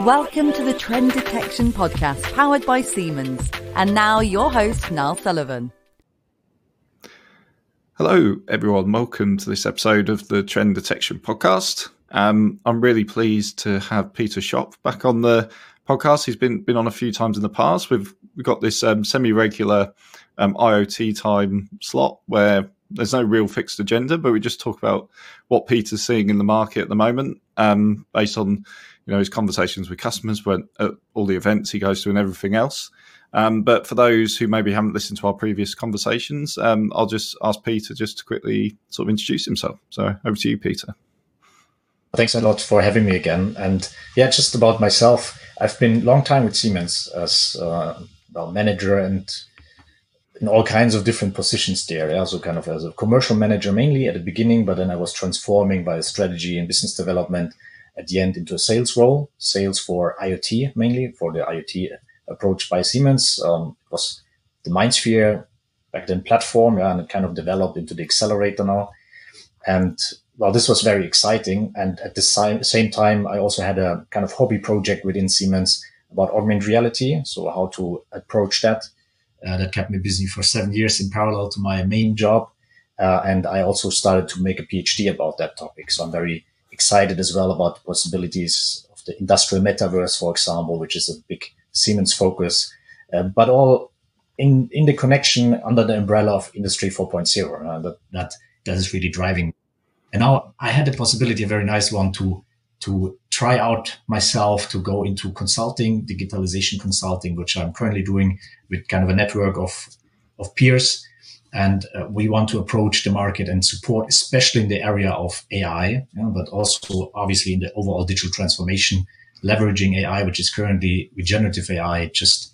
Welcome to the Trend Detection Podcast, powered by Siemens. And now, your host, Niall Sullivan. Hello, everyone. Welcome to this episode of the Trend Detection Podcast. Um, I'm really pleased to have Peter Schopf back on the podcast. He's been been on a few times in the past. We've we've got this um, semi regular um, IoT time slot where there's no real fixed agenda, but we just talk about what Peter's seeing in the market at the moment, um, based on you know his conversations with customers, when at all the events he goes to, and everything else. Um, but for those who maybe haven't listened to our previous conversations, um, I'll just ask Peter just to quickly sort of introduce himself. So over to you, Peter. Thanks a lot for having me again. And yeah, just about myself, I've been long time with Siemens as uh, manager and in all kinds of different positions there. Yeah? So kind of as a commercial manager mainly at the beginning, but then I was transforming by strategy and business development at the end into a sales role, sales for IoT mainly for the IoT approach by Siemens. Um, was the MindSphere back then platform, yeah, and it kind of developed into the accelerator now. And well, this was very exciting. And at the same time, I also had a kind of hobby project within Siemens about augmented reality. So how to approach that. Uh, that kept me busy for seven years in parallel to my main job. Uh, and I also started to make a PhD about that topic. So I'm very excited as well about the possibilities of the industrial metaverse, for example, which is a big Siemens focus, uh, but all in, in the connection under the umbrella of Industry 4.0. Uh, that, that, that is really driving. And now I had the possibility, a very nice one, to, to try out myself to go into consulting, digitalization consulting, which I'm currently doing with kind of a network of, of peers. And uh, we want to approach the market and support, especially in the area of AI, know, but also obviously in the overall digital transformation leveraging AI, which is currently regenerative AI, just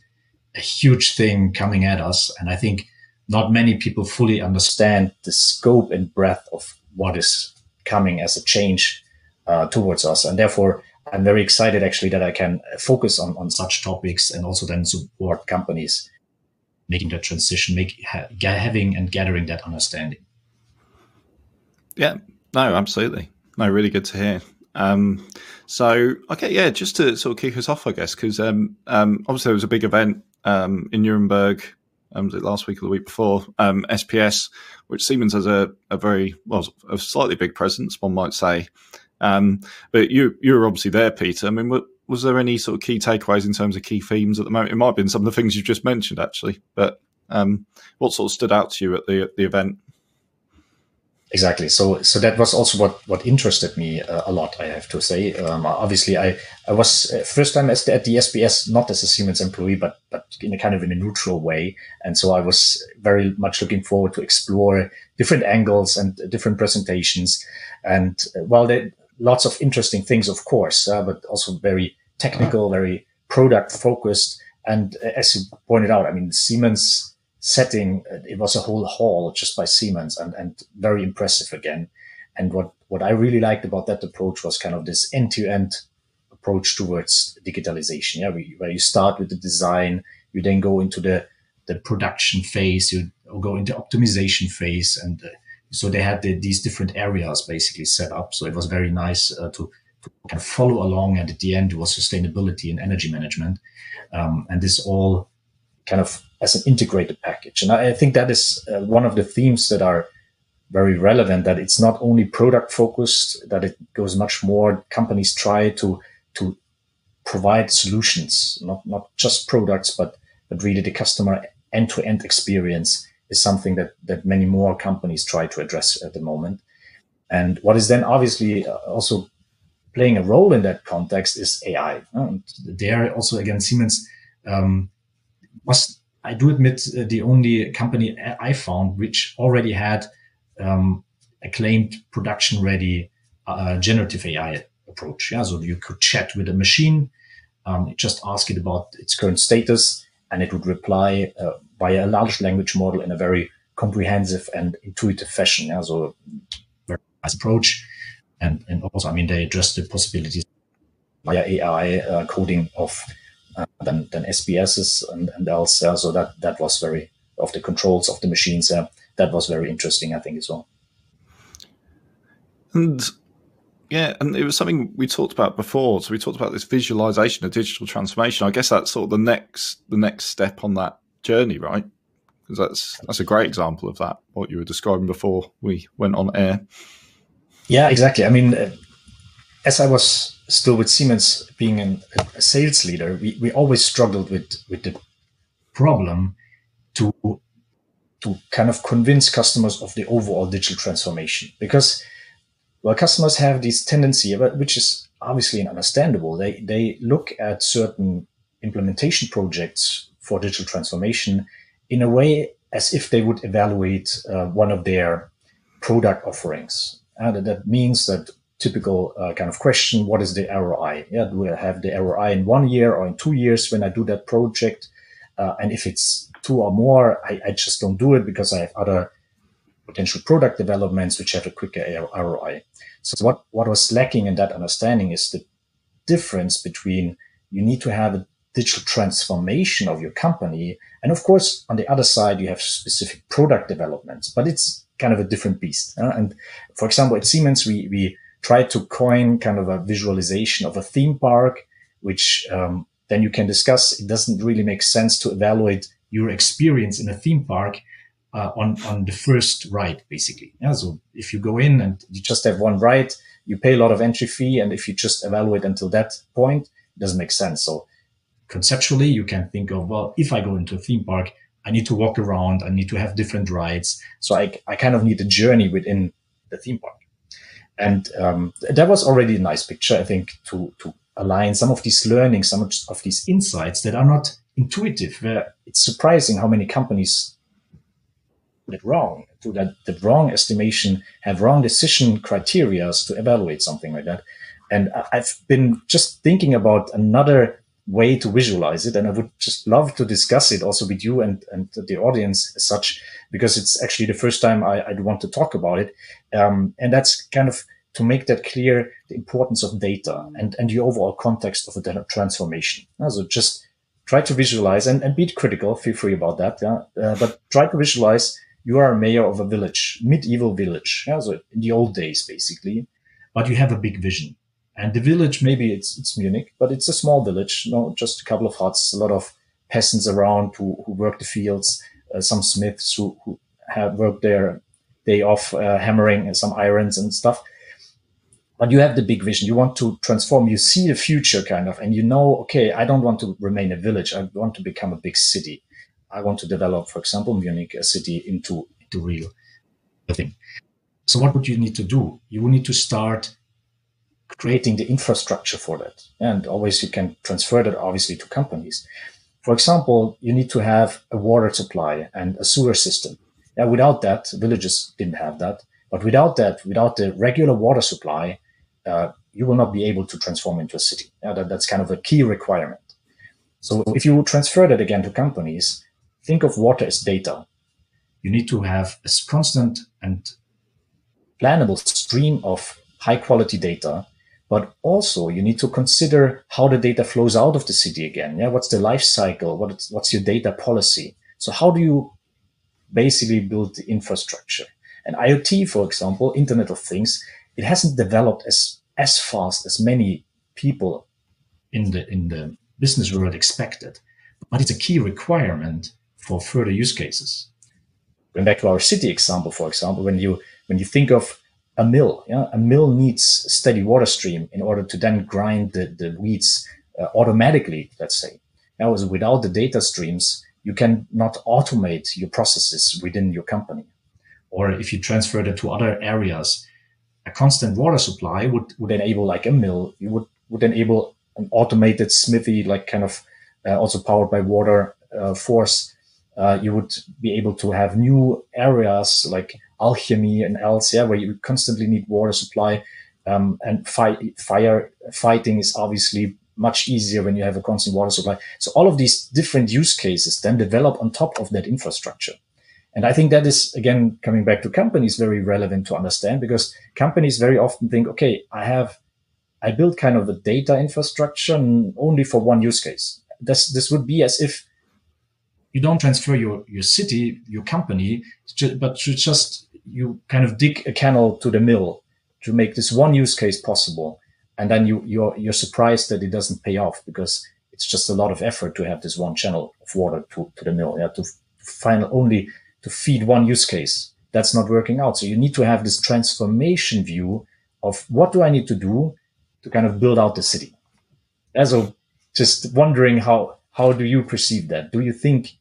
a huge thing coming at us. And I think not many people fully understand the scope and breadth of what is coming as a change uh, towards us. And therefore, I'm very excited actually that I can focus on, on such topics and also then support companies making that transition, make, ha, having and gathering that understanding. Yeah, no, absolutely. No, really good to hear. Um, so, okay, yeah, just to sort of kick us off, I guess, because um, um, obviously there was a big event um, in Nuremberg. Um, was it last week or the week before? Um, SPS, which Siemens has a, a very well, a slightly big presence, one might say. Um, but you you were obviously there, Peter. I mean, what, was there any sort of key takeaways in terms of key themes at the moment? It might have been some of the things you've just mentioned, actually. But um, what sort of stood out to you at the at the event? Exactly. So, so that was also what, what interested me uh, a lot, I have to say. Um, obviously, I, I was uh, first time as the, at the SPS, not as a Siemens employee, but, but in a kind of in a neutral way. And so I was very much looking forward to explore different angles and different presentations. And uh, well, there lots of interesting things, of course, uh, but also very technical, very product focused. And uh, as you pointed out, I mean, Siemens setting, it was a whole hall just by Siemens and, and very impressive again. And what, what I really liked about that approach was kind of this end to end approach towards digitalization. Yeah. Where you start with the design, you then go into the, the production phase, you go into optimization phase. And uh, so they had the, these different areas basically set up. So it was very nice uh, to, of follow along. And at the end, was sustainability and energy management. Um, and this all kind of as an integrated package. And I, think that is uh, one of the themes that are very relevant, that it's not only product focused, that it goes much more. Companies try to, to provide solutions, not, not just products, but, but really the customer end to end experience is something that, that many more companies try to address at the moment. And what is then obviously uh, also playing a role in that context is AI. And there also again, Siemens um, was I do admit uh, the only company I found which already had um, a claimed production ready uh, generative AI approach. Yeah, so you could chat with a machine, um, just ask it about its current status, and it would reply uh, via a large language model in a very comprehensive and intuitive fashion. Yeah, so very nice approach, and and also I mean they address the possibilities via AI uh, coding of uh, than, than SPSs and, and else. Uh, so that, that was very, of the controls of the machines, uh, that was very interesting, I think, as well. And Yeah, and it was something we talked about before. So we talked about this visualization of digital transformation. I guess that's sort of the next the next step on that journey, right? Because that's that's a great example of that. What you were describing before we went on air. Yeah, exactly. I mean, uh, as I was still with Siemens, being an, a sales leader, we, we always struggled with with the problem to to kind of convince customers of the overall digital transformation. Because well customers have this tendency which is obviously understandable. They they look at certain implementation projects for digital transformation in a way as if they would evaluate uh, one of their product offerings and that means that typical uh, kind of question what is the roi yeah do i have the roi in one year or in two years when i do that project uh, and if it's two or more, I, I, just don't do it because I have other potential product developments which have a quicker ROI. So what, what was lacking in that understanding is the difference between you need to have a digital transformation of your company. And of course, on the other side, you have specific product developments, but it's kind of a different beast. Uh, and for example, at Siemens, we, we tried to coin kind of a visualization of a theme park, which um, then you can discuss. It doesn't really make sense to evaluate your experience in a theme park uh, on on the first ride, basically. Yeah, so if you go in and you just have one ride, you pay a lot of entry fee, and if you just evaluate until that point, it doesn't make sense. So conceptually, you can think of well, if I go into a theme park, I need to walk around, I need to have different rides, so I I kind of need a journey within the theme park, and um, that was already a nice picture, I think, to to align some of these learnings, some of these insights that are not intuitive. Where it's surprising how many companies it wrong, do that the wrong estimation, have wrong decision criteria to evaluate something like that. And I've been just thinking about another way to visualize it, and I would just love to discuss it also with you and and the audience as such, because it's actually the first time I, I want to talk about it, um, and that's kind of to make that clear the importance of data and, and the overall context of a data transformation. So just try to visualize and, and be critical. Feel free about that. Yeah. Uh, but try to visualize you are a mayor of a village, medieval village. Yeah. So in the old days, basically, but you have a big vision. And the village, maybe it's, it's Munich, but it's a small village, you know, just a couple of huts, a lot of peasants around who, who work the fields, uh, some smiths who, who have worked their day off, uh, hammering and some irons and stuff but you have the big vision. You want to transform. You see the future kind of, and you know, okay, I don't want to remain a village. I want to become a big city. I want to develop, for example, Munich, a city into, into real thing. So what would you need to do? You would need to start creating the infrastructure for that. And always you can transfer that obviously to companies. For example, you need to have a water supply and a sewer system. Yeah, without that, villages didn't have that. But without that, without the regular water supply, uh, you will not be able to transform into a city. Yeah, that, that's kind of a key requirement. So if you transfer that again to companies, think of water as data. You need to have a constant and plannable stream of high quality data, but also you need to consider how the data flows out of the city again. Yeah, what's the life cycle? What what's your data policy? So how do you basically build the infrastructure? And IoT, for example, Internet of Things, it hasn't developed as as fast as many people in the in the business world expected, but it's a key requirement for further use cases. Going back to our city example, for example, when you when you think of a mill, yeah, a mill needs steady water stream in order to then grind the, the weeds uh, automatically, let's say. Now, without the data streams, you can not automate your processes within your company. Or if you transfer that to other areas, a constant water supply would, would enable like a mill. You would, would enable an automated smithy, like kind of uh, also powered by water uh, force. Uh, you would be able to have new areas like alchemy and else, yeah, where you constantly need water supply. Um, and fi- fire fighting is obviously much easier when you have a constant water supply. So all of these different use cases then develop on top of that infrastructure. And I think that is, again, coming back to companies, very relevant to understand because companies very often think, okay, I have, I built kind of a data infrastructure only for one use case. This, this would be as if you don't transfer your, your city, your company, but you just, you kind of dig a canal to the mill to make this one use case possible. And then you, you're, you're surprised that it doesn't pay off because it's just a lot of effort to have this one channel of water to, to the mill. Yeah, to final only to feed one use case. That's not working out. So you need to have this transformation view of what do I need to do to kind of build out the city. As of just wondering how, how do you perceive that? Do you think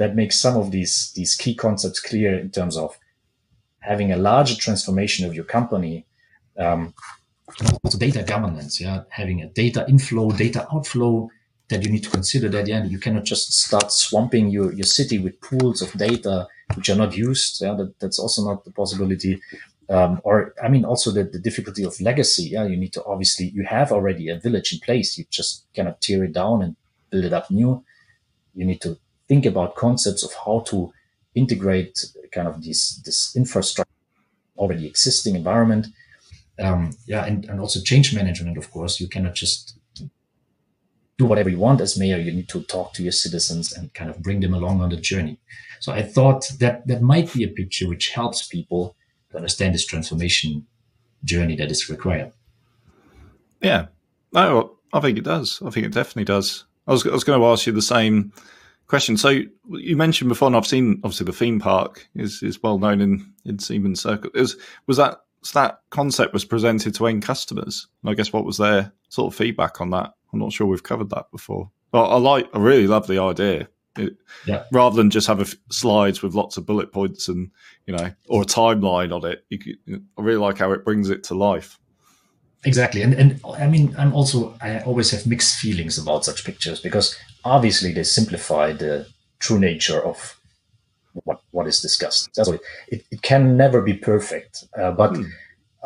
that makes some of these, these key concepts clear in terms of having a larger transformation of your company, um, data governance, yeah, having a data inflow, data outflow that you need to consider that, yeah, you cannot just start swamping your, your city with pools of data which are not used. Yeah, that, that's also not the possibility. Um, or, I mean, also the, the difficulty of legacy. Yeah, you need to obviously, you have already a village in place. You just cannot tear it down and build it up new. You need to think about concepts of how to integrate kind of this, this infrastructure already existing environment. Um, yeah, and, and also change management, of course. You cannot just do whatever you want as mayor. You need to talk to your citizens and kind of bring them along on the journey. So I thought that that might be a picture which helps people to understand this transformation journey that is required. Yeah, no, I think it does. I think it definitely does. I was, I was going to ask you the same question. So you mentioned before, and I've seen obviously the theme park is is well known in in Siemens Circle. Is was that so that concept was presented to end customers? And I guess what was their sort of feedback on that? I'm not sure we've covered that before. Well, I like, I really love the idea. It, yeah. Rather than just have a f- slides with lots of bullet points and you know, or a timeline on it, could, I really like how it brings it to life. Exactly, and and I mean, I'm also I always have mixed feelings about such pictures because obviously they simplify the true nature of what what is discussed. So it, it can never be perfect, uh, but. Hmm.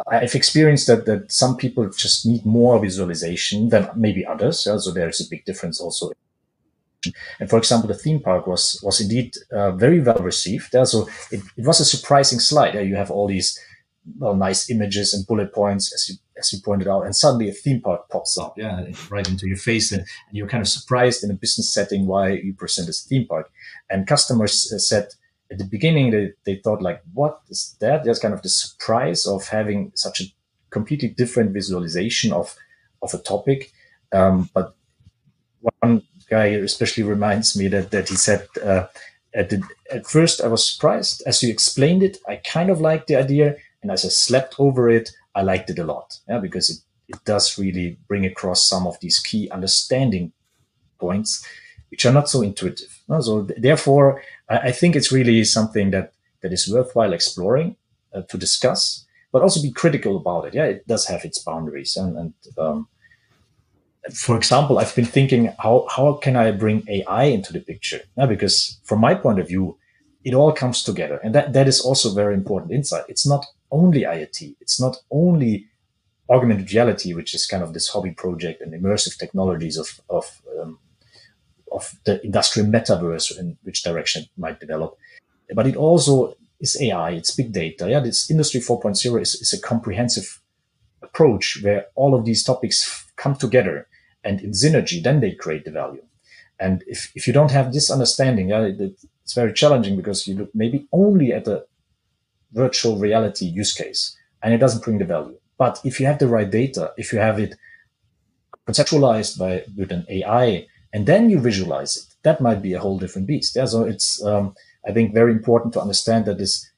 I've experienced that that some people just need more visualization than maybe others. Yeah? So there's a big difference also and for example, the theme park was was indeed uh, very well received. Yeah? So it, it was a surprising slide. Yeah? You have all these well, nice images and bullet points, as you as you pointed out, and suddenly a theme park pops up, yeah, right into your face, and, you're kind of surprised in a business setting why you present as a theme park. And customers uh, said at the beginning they, they thought like, what is that? There's kind of the surprise of having such a completely different visualization of of a topic. Um, but one guy especially reminds me that that he said uh, at the, at first I was surprised as you explained it. I kind of liked the idea, and as I slept over it, I liked it a lot. Yeah, because it it does really bring across some of these key understanding points, which are not so intuitive. So therefore, I think it's really something that that is worthwhile exploring uh, to discuss, but also be critical about it. Yeah, it does have its boundaries, and, and um, for example, I've been thinking how how can I bring AI into the picture? Yeah, because from my point of view, it all comes together, and that that is also very important insight. It's not only IoT. It's not only augmented reality, which is kind of this hobby project and immersive technologies of of um, of the industrial metaverse in which direction it might develop, but it also is AI. It's big data. Yeah, this Industry 4.0 is, is a comprehensive approach where all of these topics come together and in synergy, then they create the value. And if, if you don't have this understanding, yeah, it, it's very challenging because you look maybe only at the virtual reality use case and it doesn't bring the value. But if you have the right data, if you have it conceptualized by with an AI, and then you visualize it, that might be a whole different beast. Yeah, so it's um, I think very important to understand that this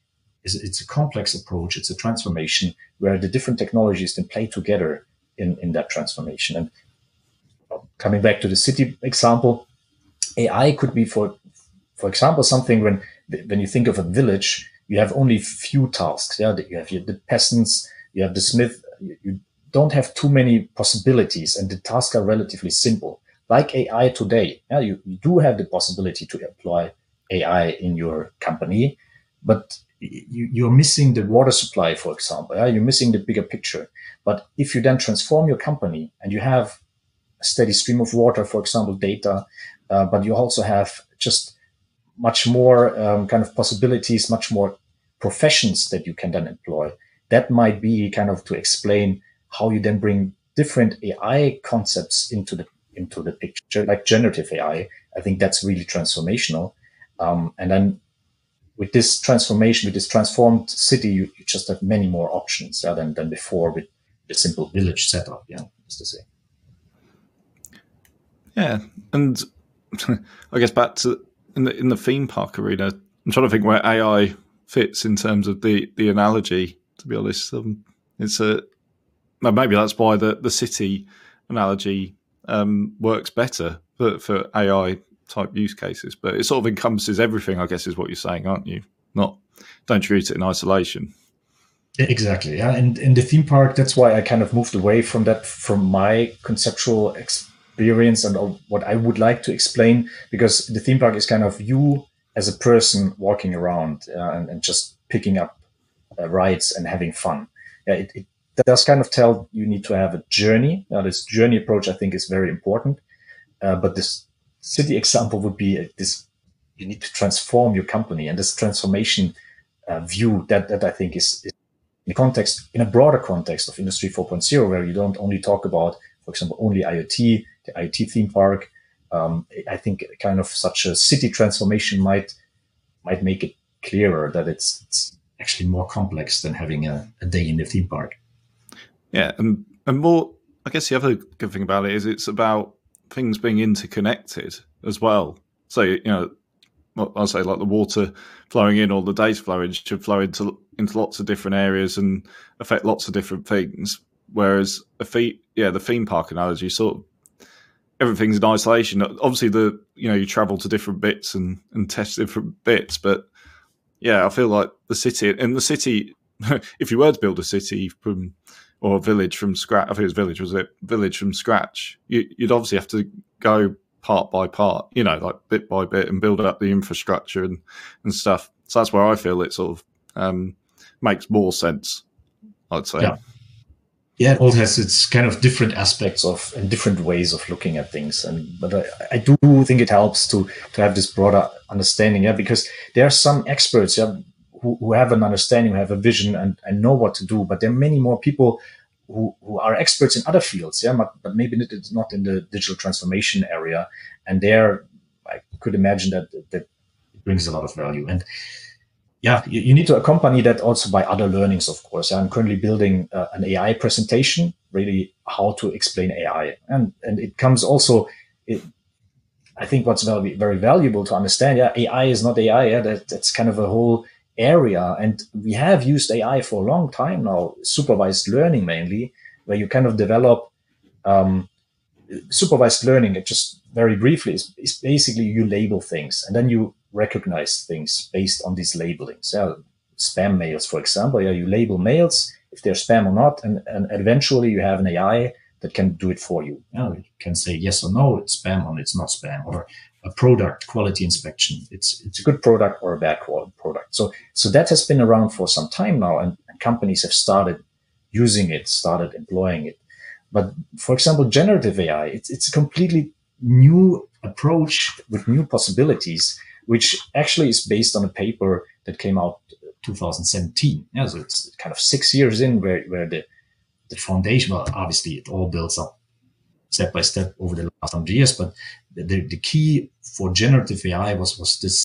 is it's a complex approach. It's a transformation where the different technologies can play together in in that transformation. And coming back to the city example, AI could be for, for example, something when when you think of a village, you have only few tasks. Yeah, you have the peasants, you have the smith. You don't have too many possibilities, and the tasks are relatively simple. Like AI today, yeah, you, you do have the possibility to apply AI in your company, but you, you're missing the water supply, for example. Yeah? You're missing the bigger picture. But if you then transform your company and you have a steady stream of water, for example, data, uh, but you also have just much more um, kind of possibilities, much more professions that you can then employ. That might be kind of to explain how you then bring different AI concepts into the into the picture, like generative AI. I think that's really transformational. Um, and then with this transformation, with this transformed city, you, you just have many more options yeah, than, than before with the simple village setup, yeah, just to say. Yeah, and I guess back to in the in the theme park arena, I'm trying to think where AI fits in terms of the the analogy. To be honest, um, it's a maybe that's why the the city analogy um, works better for, for AI type use cases. But it sort of encompasses everything, I guess, is what you're saying, aren't you? Not don't treat it in isolation. Exactly. Yeah. And in the theme park, that's why I kind of moved away from that, from my conceptual experience and what I would like to explain, because the theme park is kind of you as a person walking around uh, and, and, just picking up uh, rides and having fun. Yeah, it, it, does kind of tell you need to have a journey. Now, this journey approach, I think, is very important. Uh, but this city example would be uh, this: you need to transform your company, and this transformation uh, view that that I think is, is in context, in a broader context of Industry 4.0, where you don't only talk about, for example, only IoT, IoT theme park. Um, I think kind of such a city transformation might might make it clearer that it's, it's actually more complex than having a, a day in the theme park. Yeah, and and more. I guess the other good thing about it is it's about things being interconnected as well. So you know, I'll say like the water flowing in or the data flowing should flow into into lots of different areas and affect lots of different things. Whereas a fee, yeah, the theme park analogy sort of everything's in isolation. Obviously, the you know you travel to different bits and and test different bits, but yeah, I feel like the city in the city. if you were to build a city from or village from scratch, I think it was village, was it? Village from scratch. You, would obviously have to go part by part, you know, like bit by bit, and build up the infrastructure and and stuff. So that's where I feel it sort of um, makes more sense. I'd say. Yeah. Yeah, it all has its kind of different aspects of and different ways of looking at things, and but I, I do think it helps to to have this broader understanding, yeah, because there are some experts, yeah, who, who have an understanding, who have a vision, and, and know what to do, but there are many more people who, who are experts in other fields, yeah, but, but maybe it's not in the digital transformation area. And there, I could imagine that that brings a lot of value. And yeah, you, you, need to accompany that also by other learnings, of course. I'm currently building uh, an AI presentation, really how to explain AI, and and it comes also. It, I think what's very very valuable to understand, yeah, AI is not AI. Yeah, that, that's kind of a whole area. And we have used AI for a long time now, supervised learning mainly, where you kind of develop um, supervised learning. It just very briefly is, is, basically you label things and then you recognize things based on these labelings. Spam mails, for example. Yeah, you label mails if they're spam or not, and, and eventually you have an AI that can do it for you. Yeah, you can say yes or no, it's spam or it's not spam, or a product quality inspection. It's it's a good product or a bad quality product. So so that has been around for some time now, and, and companies have started using it, started employing it. But for example, generative AI, it's it's a completely new approach with new possibilities, which actually is based on a paper that came out 2017. Yeah, so it's kind of six years in where, where the the foundation, well, obviously it all builds up step by step over the last hundred years, but the, the key for generative AI was, was this